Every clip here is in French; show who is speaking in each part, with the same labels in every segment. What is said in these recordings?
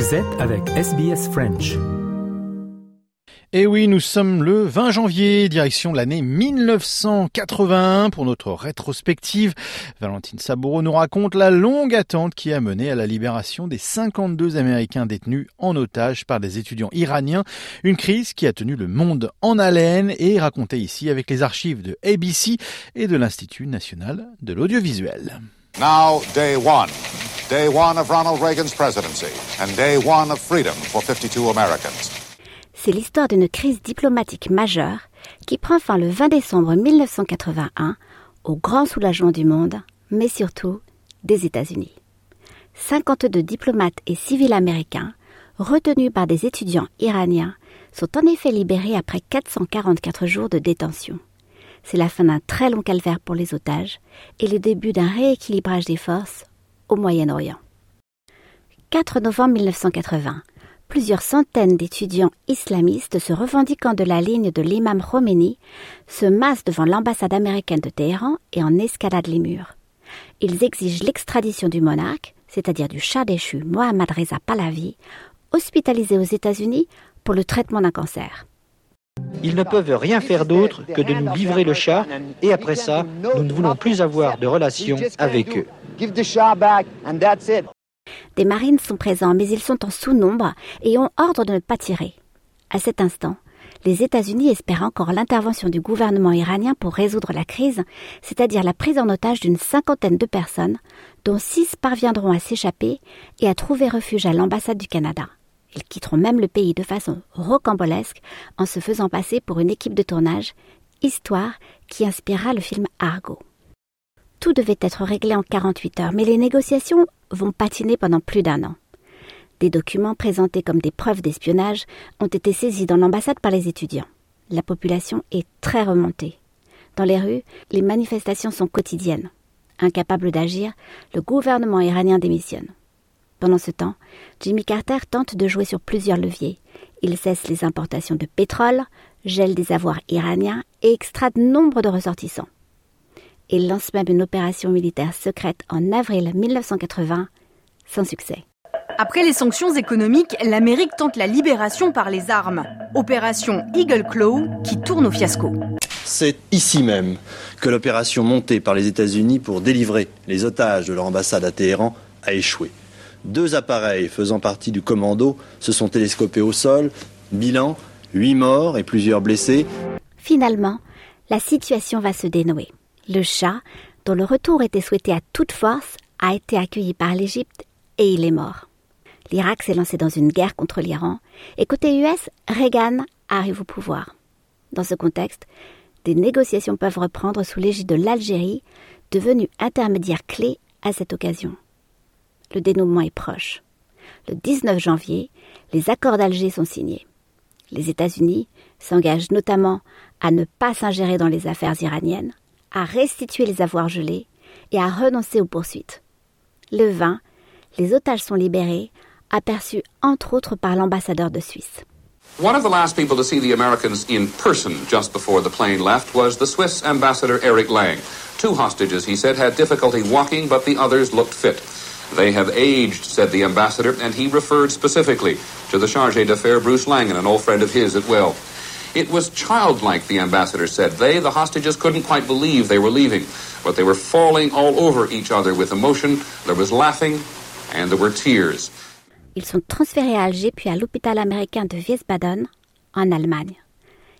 Speaker 1: Vous êtes avec SBS French.
Speaker 2: Et oui, nous sommes le 20 janvier, direction l'année 1981 pour notre rétrospective. Valentine Saboureau nous raconte la longue attente qui a mené à la libération des 52 Américains détenus en otage par des étudiants iraniens. Une crise qui a tenu le monde en haleine et racontée ici avec les archives de ABC et de l'Institut national de l'audiovisuel.
Speaker 3: Now, day one. Day one of Ronald Reagan's presidency and day one of freedom for 52 Americans.
Speaker 4: C'est l'histoire d'une crise diplomatique majeure qui prend fin le 20 décembre 1981 au grand soulagement du monde, mais surtout des États-Unis. 52 diplomates et civils américains, retenus par des étudiants iraniens, sont en effet libérés après 444 jours de détention. C'est la fin d'un très long calvaire pour les otages et le début d'un rééquilibrage des forces au Moyen-Orient. 4 novembre 1980. Plusieurs centaines d'étudiants islamistes se revendiquant de la ligne de l'imam Khomeini se massent devant l'ambassade américaine de Téhéran et en escaladent les murs. Ils exigent l'extradition du monarque, c'est-à-dire du chat déchu Mohammad Reza Pahlavi, hospitalisé aux États-Unis pour le traitement d'un cancer.
Speaker 5: Ils ne peuvent rien faire d'autre que de nous livrer le chat et après ça, nous ne voulons plus avoir de relations avec eux.
Speaker 4: Des marines sont présents, mais ils sont en sous-nombre et ont ordre de ne pas tirer. À cet instant, les États-Unis espèrent encore l'intervention du gouvernement iranien pour résoudre la crise, c'est-à-dire la prise en otage d'une cinquantaine de personnes, dont six parviendront à s'échapper et à trouver refuge à l'ambassade du Canada. Ils quitteront même le pays de façon rocambolesque en se faisant passer pour une équipe de tournage, histoire qui inspirera le film Argo. Tout devait être réglé en 48 heures, mais les négociations vont patiner pendant plus d'un an. Des documents présentés comme des preuves d'espionnage ont été saisis dans l'ambassade par les étudiants. La population est très remontée. Dans les rues, les manifestations sont quotidiennes. Incapable d'agir, le gouvernement iranien démissionne. Pendant ce temps, Jimmy Carter tente de jouer sur plusieurs leviers. Il cesse les importations de pétrole, gèle des avoirs iraniens et extrade nombre de ressortissants. Il lance même une opération militaire secrète en avril 1980, sans succès.
Speaker 6: Après les sanctions économiques, l'Amérique tente la libération par les armes. Opération Eagle Claw qui tourne au fiasco.
Speaker 7: C'est ici même que l'opération montée par les États-Unis pour délivrer les otages de leur ambassade à Téhéran a échoué. Deux appareils faisant partie du commando se sont télescopés au sol. Bilan, huit morts et plusieurs blessés.
Speaker 4: Finalement, la situation va se dénouer. Le chat, dont le retour était souhaité à toute force, a été accueilli par l'Égypte et il est mort. L'Irak s'est lancé dans une guerre contre l'Iran et côté US, Reagan arrive au pouvoir. Dans ce contexte, des négociations peuvent reprendre sous l'égide de l'Algérie, devenue intermédiaire clé à cette occasion le dénouement est proche. Le 19 janvier, les accords d'Alger sont signés. Les États-Unis s'engagent notamment à ne pas s'ingérer dans les affaires iraniennes, à restituer les avoirs gelés et à renoncer aux poursuites. Le 20, les otages sont libérés, aperçus entre autres par l'ambassadeur de Suisse.
Speaker 8: One of the last people to see the Americans in person just before the plane left was the Swiss ambassador Eric Lang. Two hostages, he said, had difficulty walking, but the others looked fit. They have aged, said the ambassador, and he referred specifically to the charge d'affaires Bruce Langen, an old friend of his at Will. It was childlike, the ambassador said. They, the hostages, couldn't quite believe they were leaving, but they were falling all over each other with emotion. There was laughing, and there were tears.
Speaker 4: Ils sont transférés à Alger puis à l'hôpital américain de Wiesbaden, en Allemagne.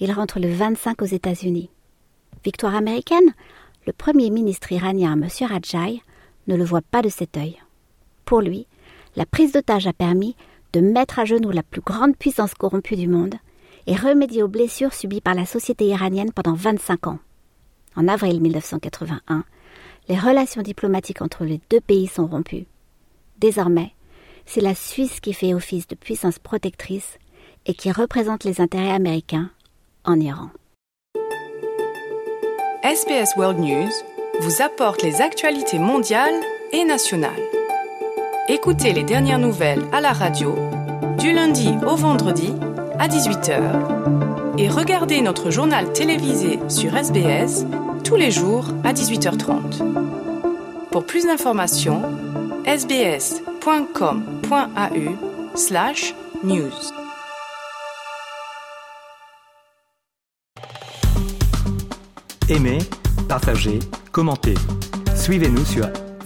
Speaker 4: Ils rentrent le 25 aux États-Unis. Victoire américaine? Le premier ministre iranien, M. Rajai, ne le voit pas de cet œil. Pour lui, la prise d'otage a permis de mettre à genoux la plus grande puissance corrompue du monde et remédier aux blessures subies par la société iranienne pendant 25 ans. En avril 1981, les relations diplomatiques entre les deux pays sont rompues. Désormais, c'est la Suisse qui fait office de puissance protectrice et qui représente les intérêts américains en Iran.
Speaker 9: SBS World News vous apporte les actualités mondiales et nationales. Écoutez les dernières nouvelles à la radio du lundi au vendredi à 18h et regardez notre journal télévisé sur SBS tous les jours à 18h30. Pour plus d'informations, sbs.com.au slash news.
Speaker 1: Aimez, partagez, commentez. Suivez-nous sur